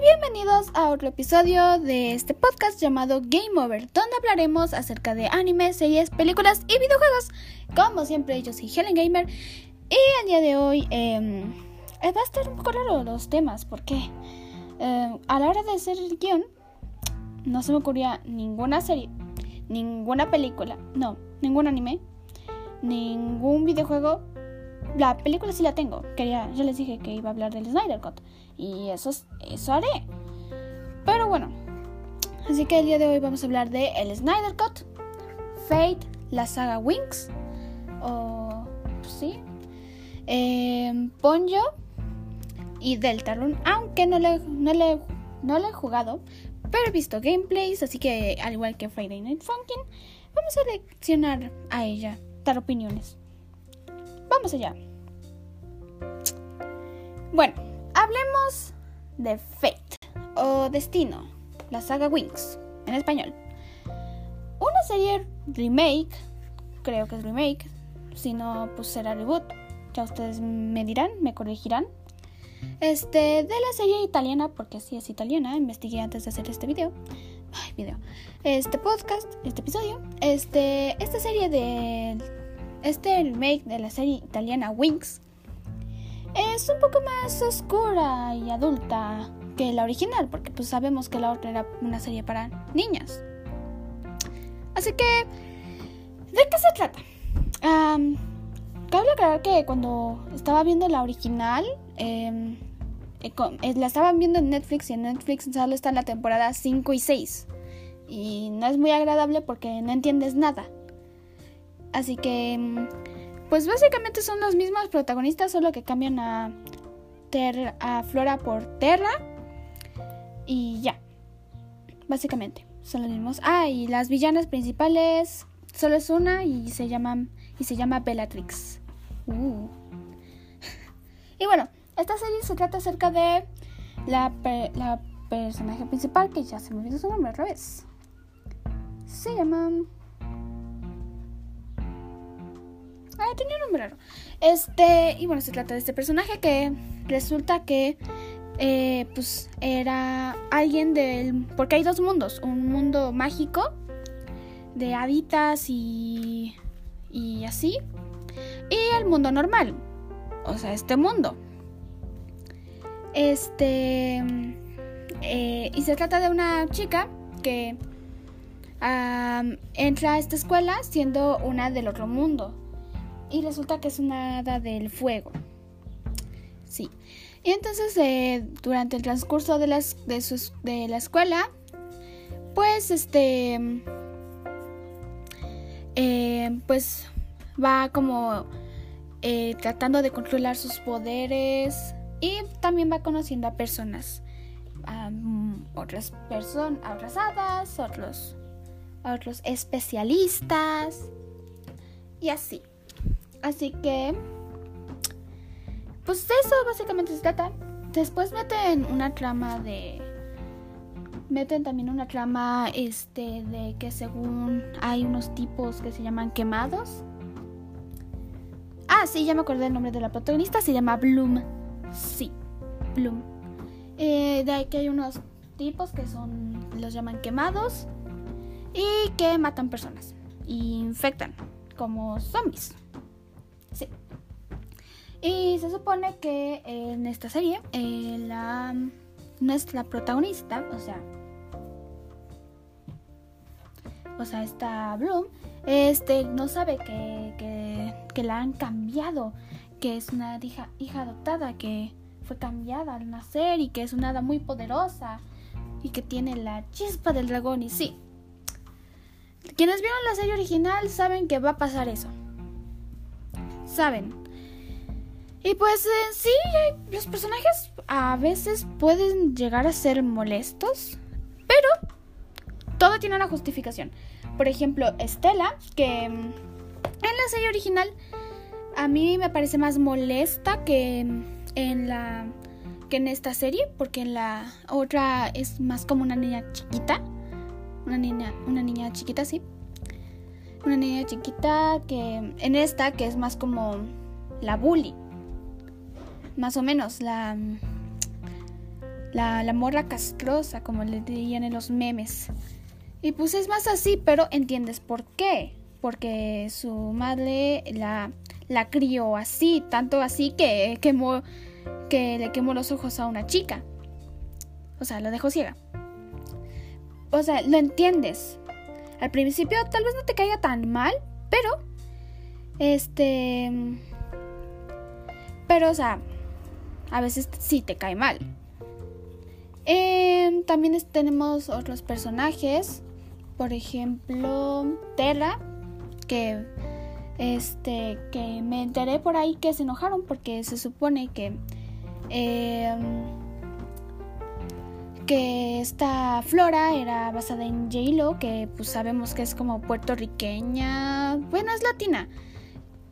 bienvenidos a otro episodio de este podcast llamado Game Over, donde hablaremos acerca de animes, series, películas y videojuegos. Como siempre, yo soy Helen Gamer y el día de hoy em, eh, va a estar un poco raro los temas porque em, a la hora de hacer el guion no se me ocurría ninguna serie, ninguna película, no, ningún anime, ningún videojuego. La película sí la tengo. Quería, ya les dije que iba a hablar del Snyder Cut. Y eso, eso haré. Pero bueno. Así que el día de hoy vamos a hablar de el Snyder Cut, Fate, la saga Wings, o sí, eh, Ponyo y Deltarune, aunque no le, no, le, no le he jugado, pero he visto gameplays, así que al igual que Friday Night Funkin', vamos a leccionar a ella, dar opiniones. Vamos allá. Bueno, hablemos de Fate o Destino, la saga Wings en español. Una serie remake, creo que es remake, si no pues será reboot. Ya ustedes me dirán, me corregirán. Este, de la serie italiana, porque sí es italiana, investigué antes de hacer este video. Ay, video. Este podcast, este episodio. Este, esta serie de este remake de la serie italiana Wings es un poco más oscura y adulta que la original, porque pues sabemos que la otra era una serie para niñas. Así que, ¿de qué se trata? cabe aclarar que cuando estaba viendo la original, em, eh, eh, la estaban viendo en Netflix y en Netflix solo está la temporada 5 y 6. Y no es muy agradable porque no entiendes nada. Así que, em, pues básicamente son los mismos protagonistas, solo que cambian a, a Flora por Terra. Y ya. Básicamente, son los mismos. Ah, y las villanas principales solo es una y se llaman y se llama Bellatrix. Uh. y bueno, esta serie se trata acerca de la, la personaje principal, que ya se me olvidó su nombre otra vez. Se llama... Ah, tenía un nombre raro. Este, y bueno, se trata de este personaje que resulta que, eh, pues, era alguien del. Porque hay dos mundos: un mundo mágico de haditas y. y así. Y el mundo normal. O sea, este mundo. Este. Eh, y se trata de una chica que entra a esta escuela siendo una del otro mundo y resulta que es una hada del fuego. Sí. Y entonces eh, durante el transcurso de, las, de, de la escuela, pues este, eh, pues va como eh, tratando de controlar sus poderes y también va conociendo a personas, a otras personas, otras hadas, otros, otros especialistas y así. Así que, pues eso básicamente se trata. Después meten una trama de... Meten también una trama este de que según hay unos tipos que se llaman quemados. Ah, sí, ya me acordé el nombre de la protagonista, se llama Bloom. Sí, Bloom. Eh, de ahí que hay unos tipos que son, los llaman quemados y que matan personas y infectan como zombies. Sí. Y se supone que en esta serie, eh, la, nuestra protagonista, o sea, o sea, esta Bloom, este, no sabe que, que, la han cambiado, que es una hija, hija adoptada, que fue cambiada al nacer y que es una hada muy poderosa y que tiene la chispa del dragón y sí. Quienes vieron la serie original saben que va a pasar eso saben. Y pues eh, sí, los personajes a veces pueden llegar a ser molestos, pero todo tiene una justificación. Por ejemplo, Estela, que mm, en la serie original a mí me parece más molesta que en la que en esta serie, porque en la otra es más como una niña chiquita, una niña, una niña chiquita, sí una niña chiquita que en esta que es más como la bully. Más o menos la la, morra castrosa, como le dirían en los memes. Y pues es más así, pero entiendes por qué. Porque su madre la, la crió así, tanto así que quemó, que le quemó los ojos a una chica. O sea, la dejó ciega. O sea, lo entiendes. Al principio tal vez no te caiga tan mal, pero este pero o sea, a veces sí te cae mal. Em, también tenemos otros personajes, por ejemplo, Terra, que este que me enteré por ahí que se enojaron porque se supone que em, que esta Flora era basada en J-Lo, que pues sabemos que es como puertorriqueña, bueno, es latina.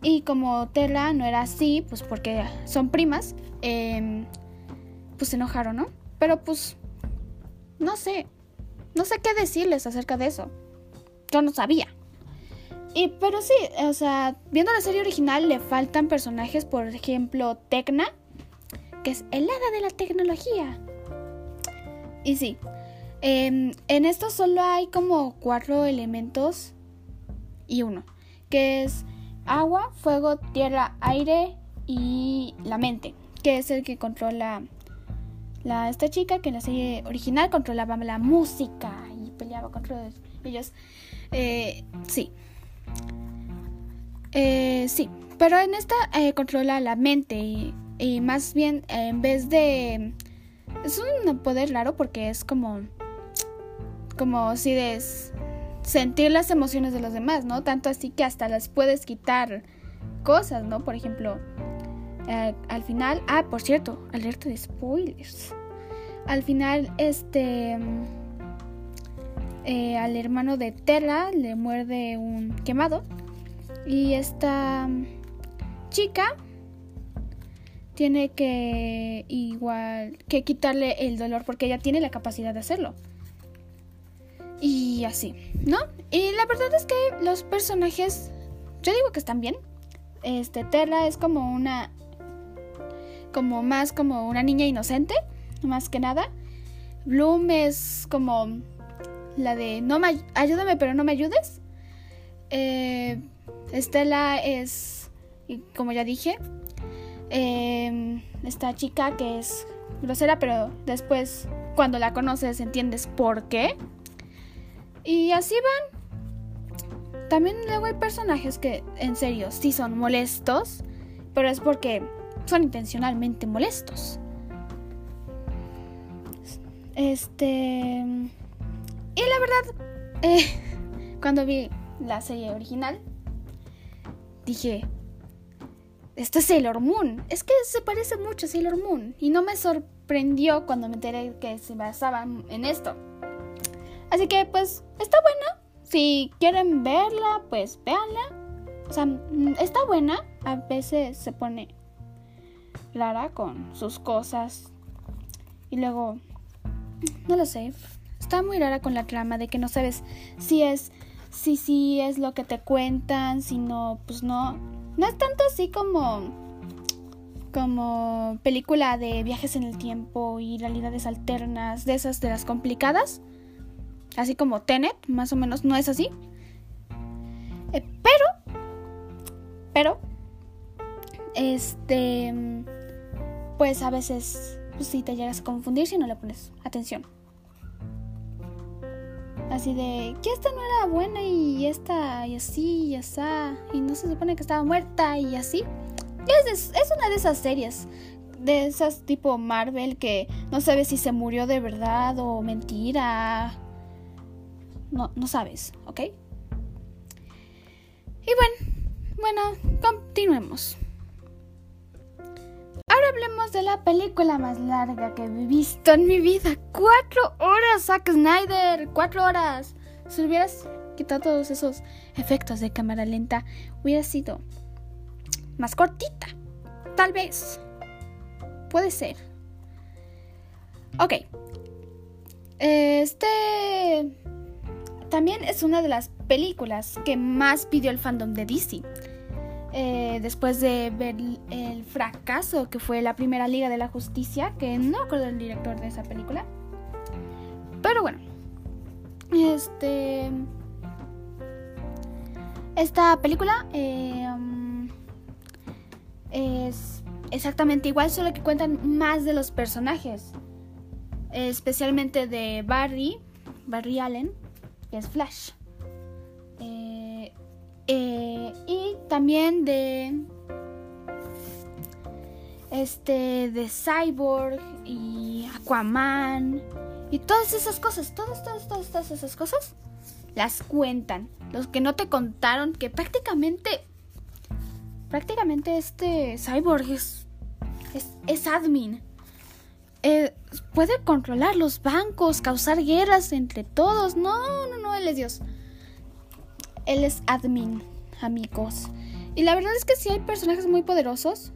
Y como Terra no era así, pues porque son primas, em, pues se enojaron, ¿no? Pero pues, no sé, no sé qué decirles acerca de eso. Yo no sabía. Y, pero sí, o sea, viendo la serie original le faltan personajes, por ejemplo, Tecna, que es el de la tecnología. Y sí, em, en esto solo hay como cuatro elementos y uno, que es agua, fuego, tierra, aire y la mente, que es el que controla la, esta chica que en la serie original controlaba la música y peleaba contra ellos. Eh, sí. Eh, sí, pero en esta eh, controla la mente y, y más bien en vez de... Es un poder raro porque es como... Como si des sentir las emociones de los demás, ¿no? Tanto así que hasta las puedes quitar cosas, ¿no? Por ejemplo, eh, al final, ah, por cierto, alerta de spoilers. Al final, este, eh, al hermano de Terra le muerde un quemado y esta chica tiene que igual que quitarle el dolor porque ella tiene la capacidad de hacerlo. Y así, ¿no? Y la verdad es que los personajes, yo digo que están bien. Este, Terra es como una, como más como una niña inocente, más que nada. Bloom es como la de, no me, ayúdame pero no me ayudes. Eh, Estela es, como ya dije, eh, esta chica que es grosera, pero después cuando la conoces entiendes por qué. Y así van. También luego hay personajes que en serio sí son molestos, pero es porque son intencionalmente molestos. Este... Y la verdad, eh, cuando vi la serie original, dije, esto es Sailor Moon. Es que se parece mucho a Sailor Moon. Y no me sorprendió cuando me enteré que se basaban en esto. Así que pues está buena. Si quieren verla, pues véanla. O sea, mm, está buena. A veces se pone rara con sus cosas. Y luego, no lo sé. Está muy rara con la trama de que no sabes si es, si sí es lo que te cuentan, si no, pues no. No es tanto así como como película de viajes en el tiempo y realidades alternas, de esas de las complicadas así como Tenet, más o menos, no es así. Eh, pero, pero, este, pues a veces pues, sí te llegas a confundir si no le pones atención. Así de que esta no era buena y esta y así y así y no se supone que estaba muerta y así. Es, es una de esas series de esas tipo Marvel que no sabes si se murió de verdad o mentira no, no sabes, ¿ok? Y bueno, bueno, continuemos. Ahora hablemos de la película más larga que he visto en mi vida. Cuatro horas, Zack Snyder. Cuatro horas. Si hubieras quitado todos esos efectos de cámara lenta, hubiera sido más cortita. Tal vez. Puede ser. Ok. Este también es una de las películas que más pidió el fandom de DC. Eh, después de ver el fracaso que fue la primera Liga de la Justicia, que no recuerdo el director de esa película. Pero bueno, este... Esta película eh, um, es exactamente igual, solo que cuentan más de los personajes. Especialmente de Barry, Barry Allen, que es Flash. Eh, eh, y también de este de Cyborg y Aquaman y todas esas cosas, todas, todas, todas, todas esas cosas las cuentan. Los que no te contaron que prácticamente prácticamente este Cyborg es es, admin. Eh, puede controlar los bancos, causar guerras entre todos. No, no, no, él es Dios. Él es admin, amigos. Y la verdad es que sí hay personajes muy poderosos.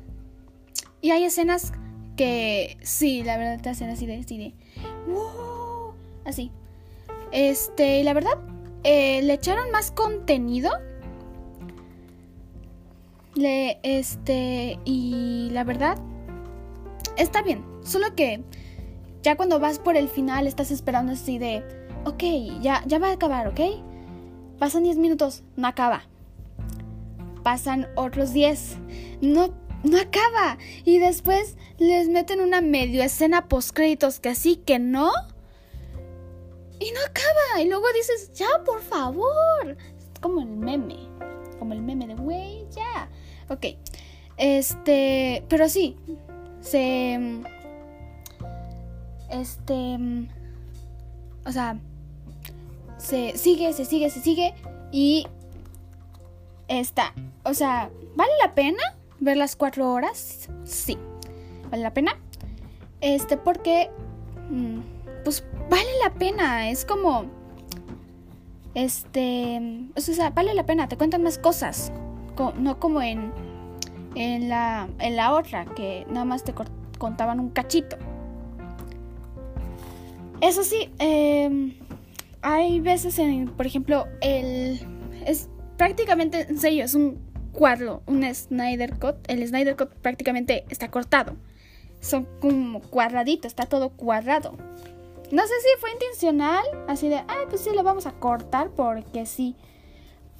Y hay escenas que sí, la verdad te hacen así de, así de, así. Este, y la verdad, eh, le echaron más contenido. Le, este, y la verdad, está bien. Solo que ya cuando vas por el final estás esperando así de, ok, ya, ya va a acabar, ¿ok? Pasan 10 minutos, no acaba. Pasan otros 10, no, no acaba. Y después les meten una medio escena post créditos que así que no. Y no acaba. Y luego dices, ya, por favor. Es como el meme. Como el meme de, güey, ya. Ok. Este, pero sí, se... Este... O sea, se sigue, se sigue, se sigue y está. O sea, ¿vale la pena ver las cuatro horas? Sí, vale la pena. Este, porque, mm, pues vale la pena. Es como, este, o sea, vale la pena. Te cuentan más cosas, no como en en la, en la otra, que nada más te contaban un cachito. Eso sí, em, hay veces en, por ejemplo, el... Es prácticamente, en serio, es un cuadro, un Snyder Cut. El Snyder Cut prácticamente está cortado. Son como cuadraditos, está todo cuadrado. No sé si fue intencional, así de, ah, pues sí, lo vamos a cortar porque sí.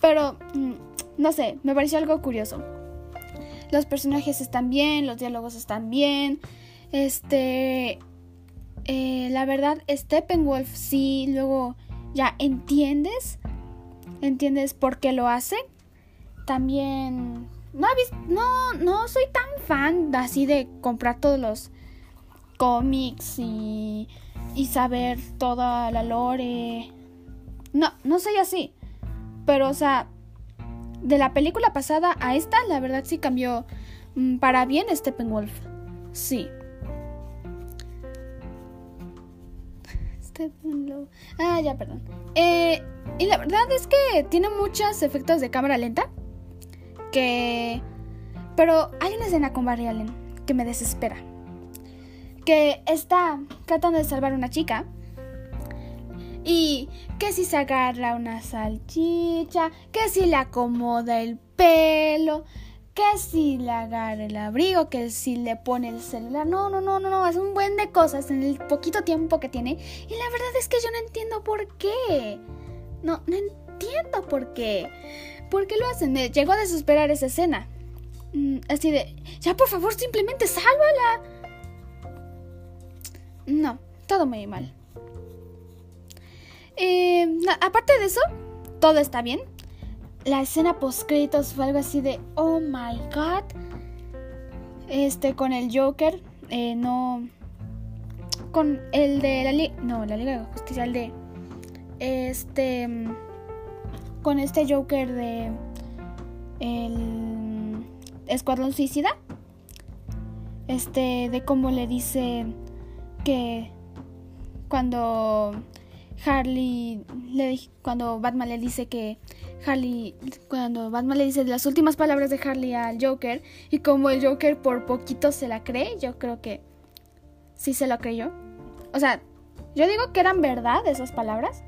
Pero, mm, no sé, me pareció algo curioso. Los personajes están bien, los diálogos están bien. Este. Eh, la verdad, Steppenwolf sí, luego ya entiendes. Entiendes por qué lo hace. También. No, no, no soy tan fan así de comprar todos los cómics y, y saber toda la lore. No, no soy así. Pero, o sea, de la película pasada a esta, la verdad sí cambió mm, para bien Steppenwolf. Sí. Ah, ya, perdón. Eh, y la verdad es que tiene muchos efectos de cámara lenta. Que... Pero hay una escena con Barry Allen que me desespera. Que está tratando de salvar a una chica y que si se agarra una salchicha, que si le acomoda el pelo, que si le agarra el abrigo, que si le pone el celular. No, no, no, no, no, es un buen de cosas en el poquito tiempo que tiene. Y la verdad es que yo no entiendo por qué. No, no entiendo por qué. ¿Por qué lo hacen? Me llegó a desesperar esa escena. Mm, así de, ya por favor, simplemente sálvala. No, todo muy mal. Eh, aparte de eso, todo está bien. La escena post créditos fue algo así de, oh my god. Este, con el Joker, eh, no. Con el de la Liga. No, la Liga de Justicia, el de. Este. Con este Joker de. El. Escuadrón Suicida. Este, de cómo le dice que. Cuando Harley, le, cuando Batman le dice que Harley, cuando Batman le dice las últimas palabras de Harley al Joker y como el Joker por poquito se la cree, yo creo que sí se lo creyó. O sea, yo digo que eran verdad esas palabras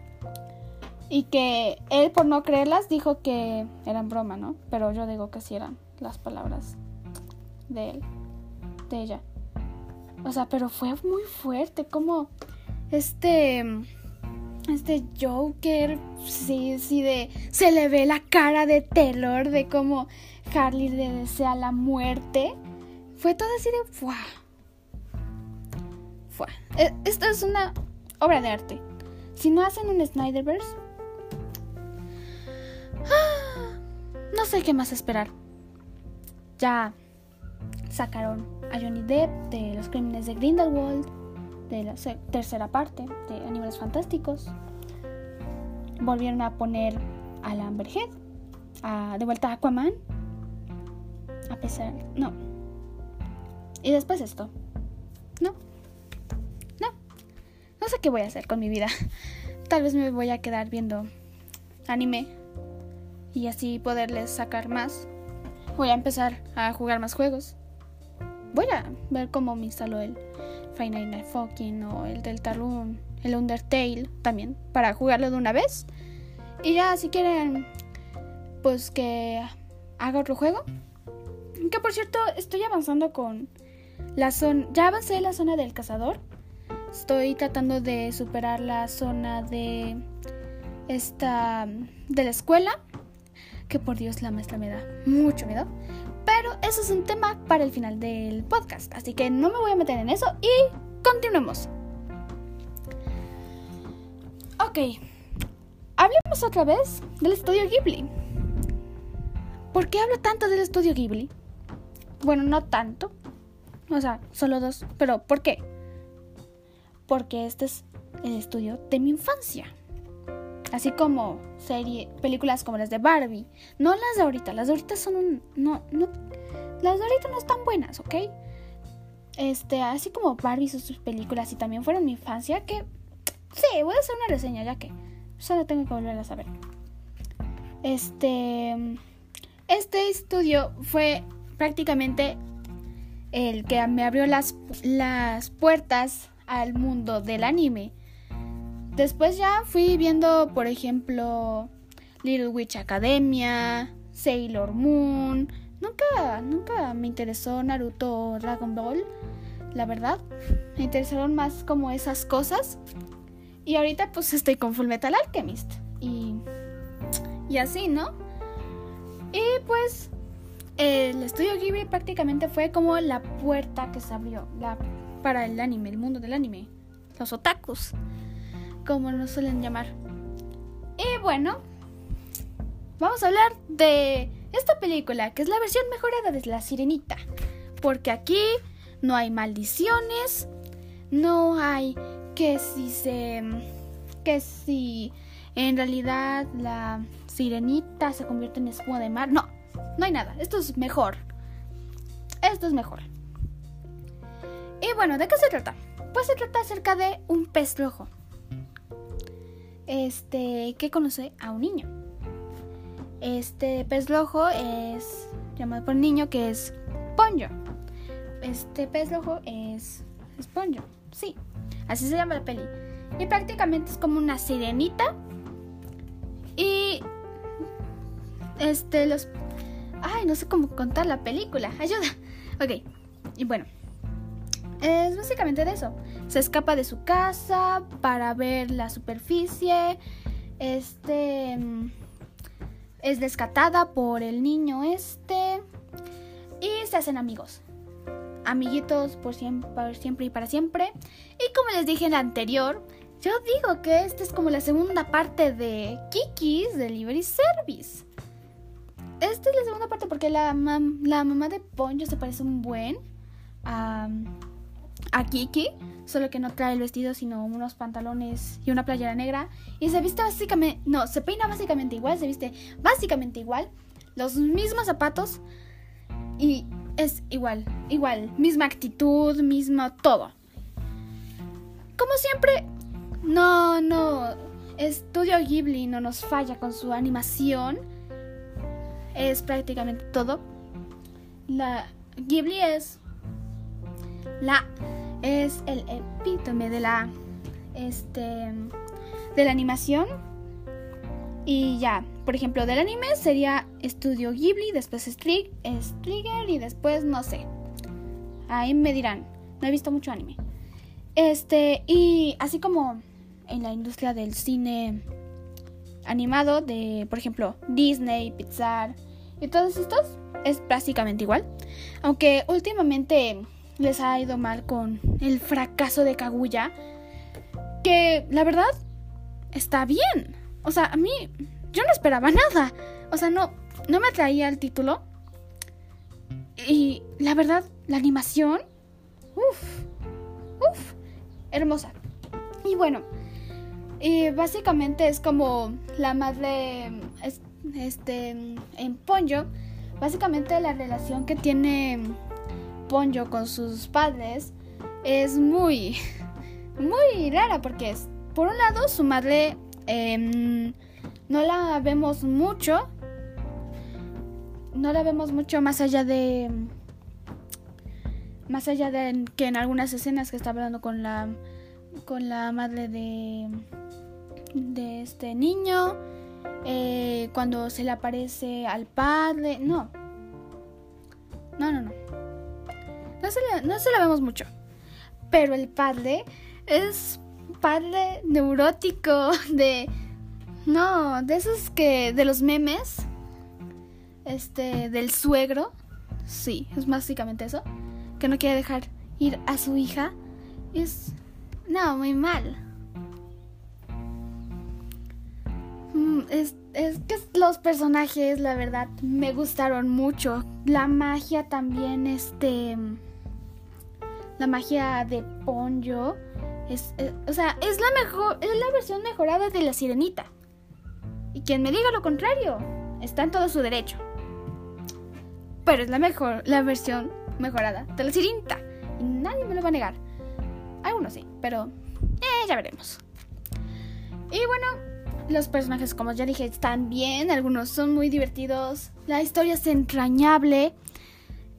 y que él por no creerlas dijo que eran broma, ¿no? Pero yo digo que sí eran las palabras de él, de ella. O sea, pero fue muy fuerte, como este este Joker, sí, sí, de se le ve la cara de terror de cómo Harley le desea la muerte. Fue todo así de ¡fua! ¡Fua! E, esto es una obra de arte. Si no hacen un Snyderverse, ¡ah! no sé qué más esperar. Ya sacaron a Johnny Depp de los crímenes de Grindelwald, de la tercera parte de Animales Fantásticos. Volvieron a poner a la Amberhead, a, de vuelta a Aquaman. A pesar, no. Y después esto. No. No. No sé qué voy a hacer con mi vida. Tal vez me voy a quedar viendo anime y así poderles sacar más. Voy a empezar a jugar más juegos voy a ver cómo me instaló el Final Night Fucking o el Deltarune, el Undertale también, para jugarlo de una vez. Y ya, si quieren, pues que haga otro juego. Que por cierto, estoy avanzando con la zona. Ya avancé la zona del cazador. Estoy tratando de superar la zona de esta. de la escuela. Que por Dios, la maestra me da mucho miedo. Pero eso es un tema para el final del podcast, así que no me voy a meter en eso y continuemos. Ok, hablemos otra vez del estudio Ghibli. ¿Por qué hablo tanto del estudio Ghibli? Bueno, no tanto. O sea, solo dos. Pero ¿por qué? Porque este es el estudio de mi infancia. Así como serie, películas como las de Barbie. No las de ahorita, las de ahorita son un... No, no, las de ahorita no están buenas, ¿ok? Este, así como Barbie y sus películas y también fueron mi infancia, que... Sí, voy a hacer una reseña ya que solo tengo que volver a saber. Este... Este estudio fue prácticamente el que me abrió las, las puertas al mundo del anime. Después ya fui viendo, por ejemplo, Little Witch Academia, Sailor Moon. Nunca, nunca me interesó Naruto o Dragon Ball, la verdad. Me interesaron más como esas cosas. Y ahorita pues estoy con Full Metal Alchemist. Y, y así, ¿no? Y pues el estudio Ghibli prácticamente fue como la puerta que se abrió la, para el anime, el mundo del anime. Los otakus como nos suelen llamar. Y bueno, vamos a hablar de esta película, que es la versión mejorada de La Sirenita. Porque aquí no hay maldiciones, no hay que si se... que si en realidad la sirenita se convierte en espuma de mar. No, no hay nada. Esto es mejor. Esto es mejor. Y bueno, ¿de qué se trata? Pues se trata acerca de un pez rojo este, que conoce a un niño. Este pez rojo es llamado por niño que es Ponyo. Este pez rojo es, es Ponyo, sí, así se llama la peli. Y prácticamente es como una sirenita. Y este, los. Ay, no sé cómo contar la película. Ayuda. Ok. Y bueno, es básicamente de eso. Se escapa de su casa para ver la superficie. Este mm, es descatada por el niño este y se hacen amigos. Amiguitos por siempre, siempre y para siempre. Y como les dije en la anterior, yo digo que esta es como la segunda parte de Kiki's Delivery Service. Esta es la segunda parte porque la, la mamá de Poncho se parece un buen a Kiki, solo que no trae el vestido, sino unos pantalones y una playera negra. Y se viste básicamente, no, se peina básicamente igual, se viste básicamente igual, los mismos zapatos y es igual, igual, misma actitud, mismo todo. Como siempre, no, no, Estudio Ghibli no nos falla con su animación. Es prácticamente todo. La Ghibli es la es el epítome de la este de la animación y ya por ejemplo del anime sería Estudio Ghibli, después Trigger y después no sé. Ahí me dirán. No he visto mucho anime. Este, y así como en la industria del cine animado de, por ejemplo, Disney, Pixar y todos estos, es básicamente igual. Aunque últimamente les ha ido mal con el fracaso de Kaguya, que la verdad está bien. O sea, a mí yo no esperaba nada. O sea, no, no me atraía el título. Y la verdad, la animación, uff, uff, hermosa. Y bueno, y básicamente es como la madre, este, en Ponyo, básicamente la relación que tiene Ponyo con sus padres es muy, muy rara porque es, por un lado, su madre em, no la vemos mucho no la vemos mucho más allá de más allá de que en algunas escenas que está hablando con la con la madre de de este niño eh, cuando se le aparece al padre no no. No no no no se la vemos mucho pero el padre es padre neurótico de no de esos que de los memes este, del suegro. Sí, es básicamente eso. Que no quiere dejar ir a su hija. Es... No, muy mal. Mm, es, es que los personajes, la verdad, me gustaron mucho. La magia también, este... La magia de Ponyo. Es, es, o sea, es la mejor, es la versión mejorada de la sirenita. Y quien me diga lo contrario, está en todo su derecho pero es la mejor, la versión mejorada de la sirinta. Y nadie me lo va a negar. Algunos sí, pero eh, ya veremos. Y bueno, los personajes, como ya dije, están bien. Algunos son muy divertidos. La historia es entrañable.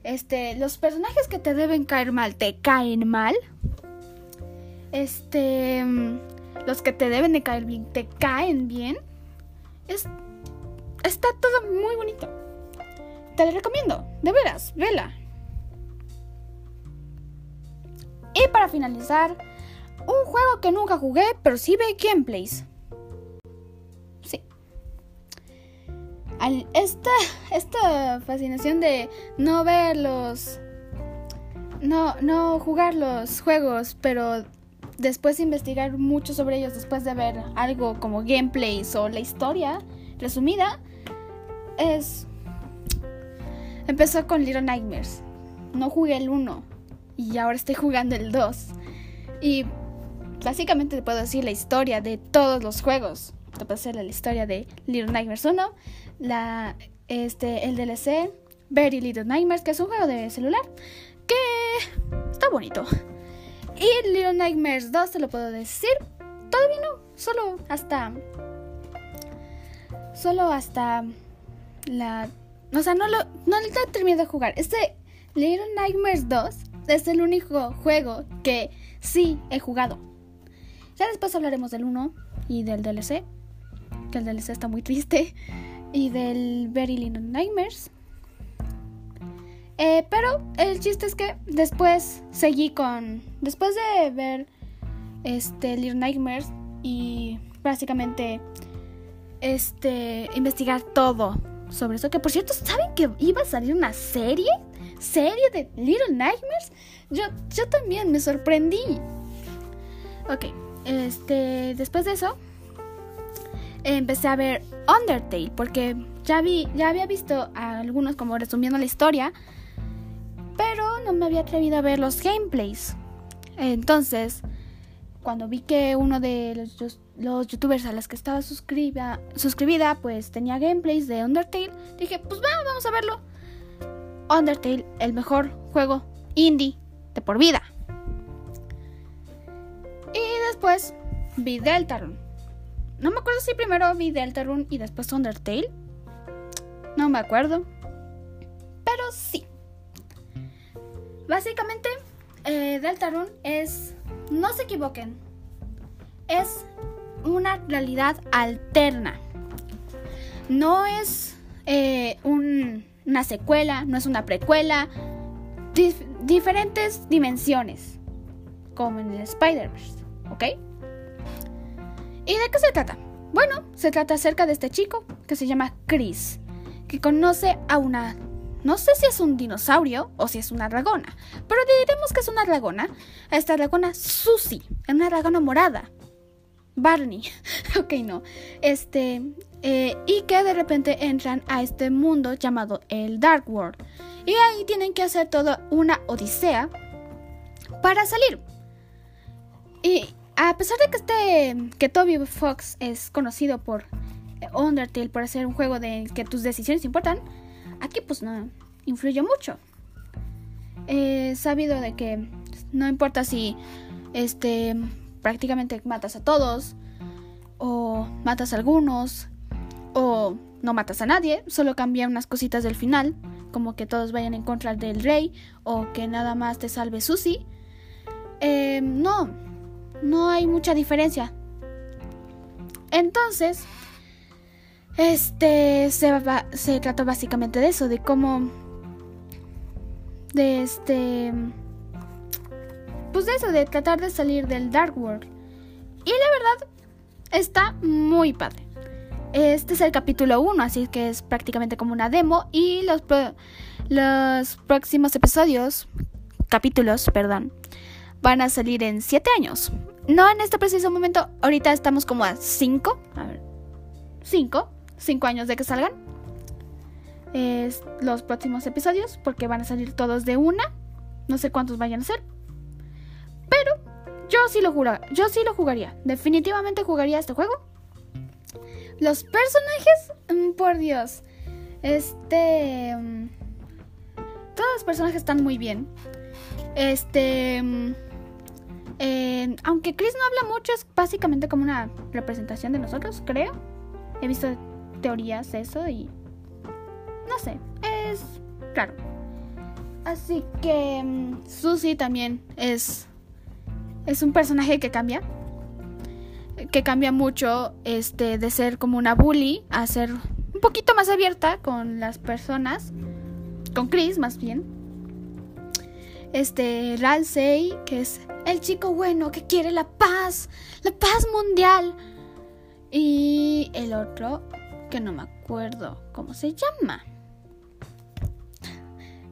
Este, los personajes que te deben caer mal, te caen mal. Este, los que te deben de caer bien, te caen bien. Es, está todo muy bonito. Te la recomiendo, de veras, vela. Y para finalizar, un juego que nunca jugué, pero sí ve gameplays. Esta, esta fascinación de no ver los. No, no jugar los juegos, pero después investigar mucho sobre ellos, después de ver algo como gameplays o la historia resumida, es Empezó con Little Nightmares. No jugué el 1 y ahora estoy jugando el 2. Y básicamente te puedo decir la historia de todos los juegos. Te puedo decir la historia de Little Nightmares 1, la, este, el DLC Very Little Nightmares, que es un juego de celular que está bonito. Y Little Nightmares 2 te lo puedo decir. Todavía no, solo hasta. Solo hasta la o sea, no lo, no lo he terminado de jugar. Este Little Nightmares 2 es el único juego que sí he jugado. Ya después hablaremos del 1 y del DLC. Que el DLC está muy triste. Y del Very Little Nightmares. Eh, pero el chiste es que después seguí con. Después de ver este Little Nightmares y básicamente este investigar todo sobre eso. Que por cierto, ¿saben que iba a salir una serie? ¿Serie de Little Nightmares? Yo, yo también me sorprendí. Ok, este, después de eso, empecé a ver Undertale, porque ya, vi, ya había visto a algunos como resumiendo la historia, pero no me había atrevido a ver los gameplays. Entonces, cuando vi que uno de los, los youtubers a los que estaba suscribida, suscribida, pues tenía gameplays de Undertale, dije, pues va, vamos a verlo. Undertale, el mejor juego indie de por vida. Y después vi Deltarune. No me acuerdo si primero vi Deltarune y después Undertale. No me acuerdo. Pero sí. Básicamente, eh, Deltarune es no se equivoquen. Es una realidad alterna. No es eh, una secuela, no es una precuela. diferentes dimensiones, como en el Spider-Verse, ¿ok? ¿Y de qué se trata? Bueno, se trata acerca de este chico que se llama Chris, que conoce a una... No sé si es un dinosaurio o si es una dragona, pero diremos que es una dragona. Esta dragona Susie, una dragona morada. Barney, ok, no. Este, eh, y que de repente entran a este mundo llamado el Dark World. Y ahí tienen que hacer toda una odisea para salir. Y a pesar de que este que Toby Fox es conocido por Undertale por hacer un juego de que tus decisiones importan, aquí pues no influye mucho. He sabido de que no importa si este prácticamente matas a todos o matas a algunos o no matas a nadie, solo cambia unas cositas del final, como que todos vayan en contra del rey o que nada más te salve Susie. Eh, no, no hay mucha diferencia. Entonces, este se, se trata básicamente de eso, de cómo de este pues de eso de tratar de salir del dark world. Y la verdad está muy padre. Este es el capítulo 1, así que es prácticamente como una demo y los los próximos episodios, capítulos, perdón, van a salir en 7 años. No en este preciso momento, ahorita estamos como a 5. A ver. 5. 5 años de que salgan. Es los próximos episodios, porque van a salir todos de una. No sé cuántos vayan a ser. Pero yo sí lo jugaría. Yo sí lo jugaría. Definitivamente jugaría este juego. Los personajes, mm, por Dios. Este. Mm, todos los personajes están muy bien. Este. Mm, aunque Chris no habla mucho, es básicamente como una representación de nosotros, creo. He visto teorías de eso y no sé, es claro. Así que um, Susie también es es un personaje que cambia, que cambia mucho, este, de ser como una bully a ser un poquito más abierta con las personas, con Chris más bien. Este Ralsei, que es el chico bueno que quiere la paz, la paz mundial. Y el otro, que no me acuerdo cómo se llama.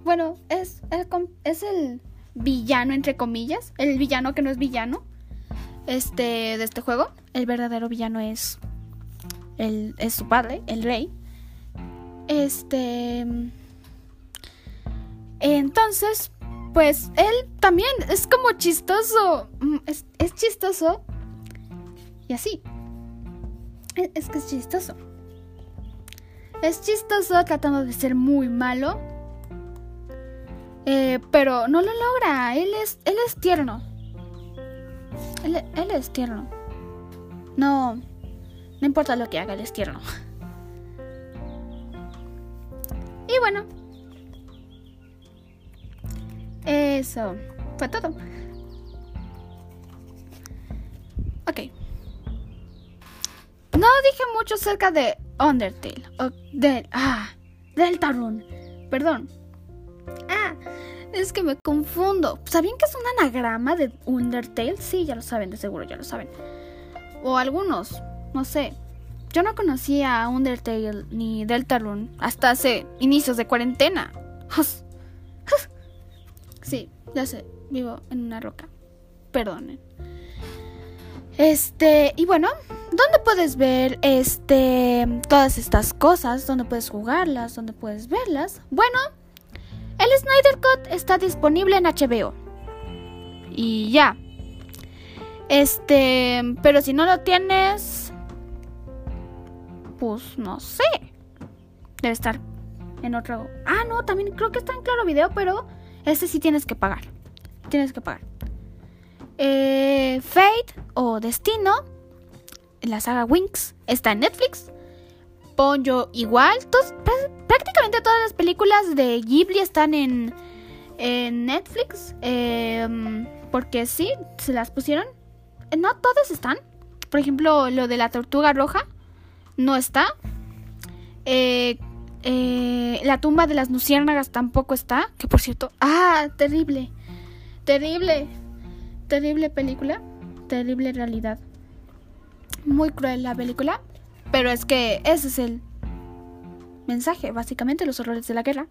Bueno, es el, es el villano, entre comillas. El villano que no es villano. Este, de este juego. El verdadero villano es. El, es su padre, el rey. Este. Entonces, pues él también es como chistoso. Mm, es, chistoso. Y así. Es, es, que es chistoso. Es chistoso tratando de ser muy malo. Eh, pero no lo logra. Él es, él es tierno. Él, él es tierno. No. No importa lo que haga, él es tierno. Y bueno, eso fue todo. Ok. No dije mucho acerca de Undertale. O de. Ah, Deltarune. Perdón. Ah, es que me confundo. ¿Sabían que es un anagrama de Undertale? Sí, ya lo saben, de seguro, ya lo saben. O algunos, no sé. Yo no conocía a Undertale ni Deltarune hasta hace inicios de cuarentena. Sí, ya sé, vivo en una roca. Perdonen. Este, y bueno, ¿dónde puedes ver este todas estas cosas? ¿Dónde puedes jugarlas? ¿Dónde puedes verlas? Bueno, el Snyder Cut está disponible en HBO. Y ya. Este, pero si no lo tienes pues no sé. Debe estar en otro. Ah, no, también creo que está en Claro Video, pero ese sí tienes que pagar. Tienes que pagar. Eh, Fate o Destino, la saga Winx, está en Netflix. Ponyo igual. prácticamente todas las películas de Ghibli están en, en Netflix. Em, porque sí, se las pusieron. Eh, no todas están. Por ejemplo, lo de la tortuga roja no está. Eh, Eh, la tumba de las luciérnagas tampoco está. Que por cierto. Ah, terrible. Terrible. Terrible película. Terrible realidad. Muy cruel la película. Pero es que ese es el mensaje. Básicamente los horrores de la guerra.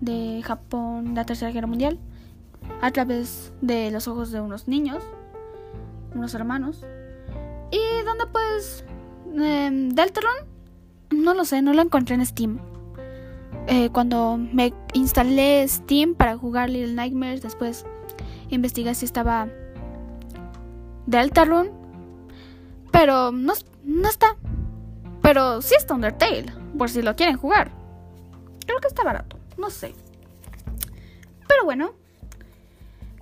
De Japón, la Tercera Guerra Mundial. A través de los ojos de unos niños. Unos hermanos. ¿Y dónde puedes...? Eh, Deltarune no lo sé, no lo encontré en Steam. Eh, cuando me instalé Steam para jugar Little Nightmares, después investigué si estaba Deltarune. Pero no, no está. Pero sí está Undertale, por si lo quieren jugar. Creo que está barato, no sé. Pero bueno,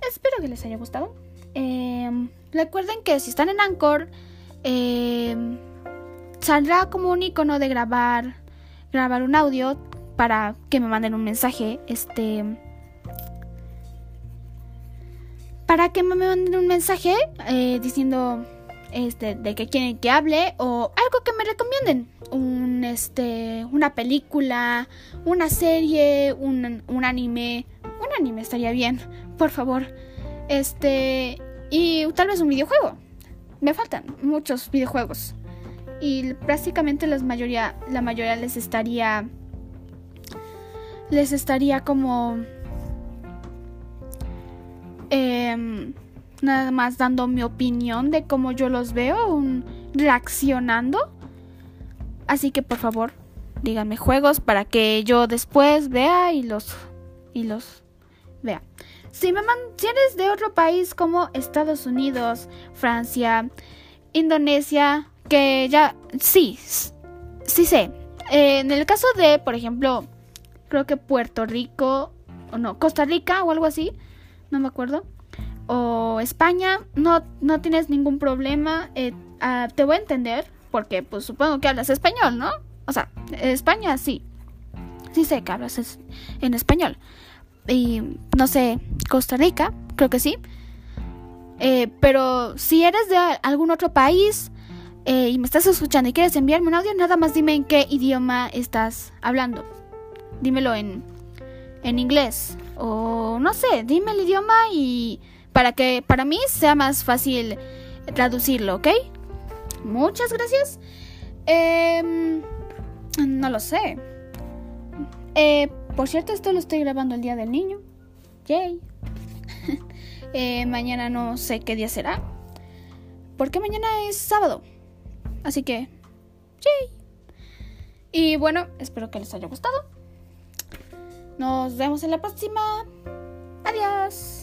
espero que les haya gustado. Em, recuerden que si están en Anchor, eh, saldrá como un icono de grabar grabar un audio para que me manden un mensaje este para que me manden un mensaje eh, diciendo este de que quieren que hable o algo que me recomienden. Un este una película una serie un, un anime. Un anime estaría bien por favor. Este y tal vez un videojuego. Me faltan muchos videojuegos y prácticamente la mayoría, la mayoría les estaría les estaría como em, nada más dando mi opinión de cómo yo los veo, reaccionando. Así que por favor, díganme juegos para que yo después vea y los y los vea. Si me man si eres de otro país como Estados Unidos, Francia, Indonesia, que ya, sí, sí sé. Eh, en el caso de, por ejemplo, creo que Puerto Rico, o no, Costa Rica o algo así, no me acuerdo, o España, no, no tienes ningún problema, eh, ah, te voy a entender, porque pues supongo que hablas español, ¿no? O sea, España sí, sí sé que hablas en español. Y no sé, Costa Rica, creo que sí. Eh, pero si eres de algún otro país, eh, y me estás escuchando y quieres enviarme un audio, nada más dime en qué idioma estás hablando. Dímelo en, en inglés o no sé, dime el idioma y para que para mí sea más fácil traducirlo, ¿ok? Muchas gracias. Em, no lo sé. Eh, por cierto, esto lo estoy grabando el día del niño. Yay. Eh, mañana no sé qué día será. Porque mañana es sábado. Así que, sí. Y bueno, espero que les haya gustado. Nos vemos en la próxima. Adiós.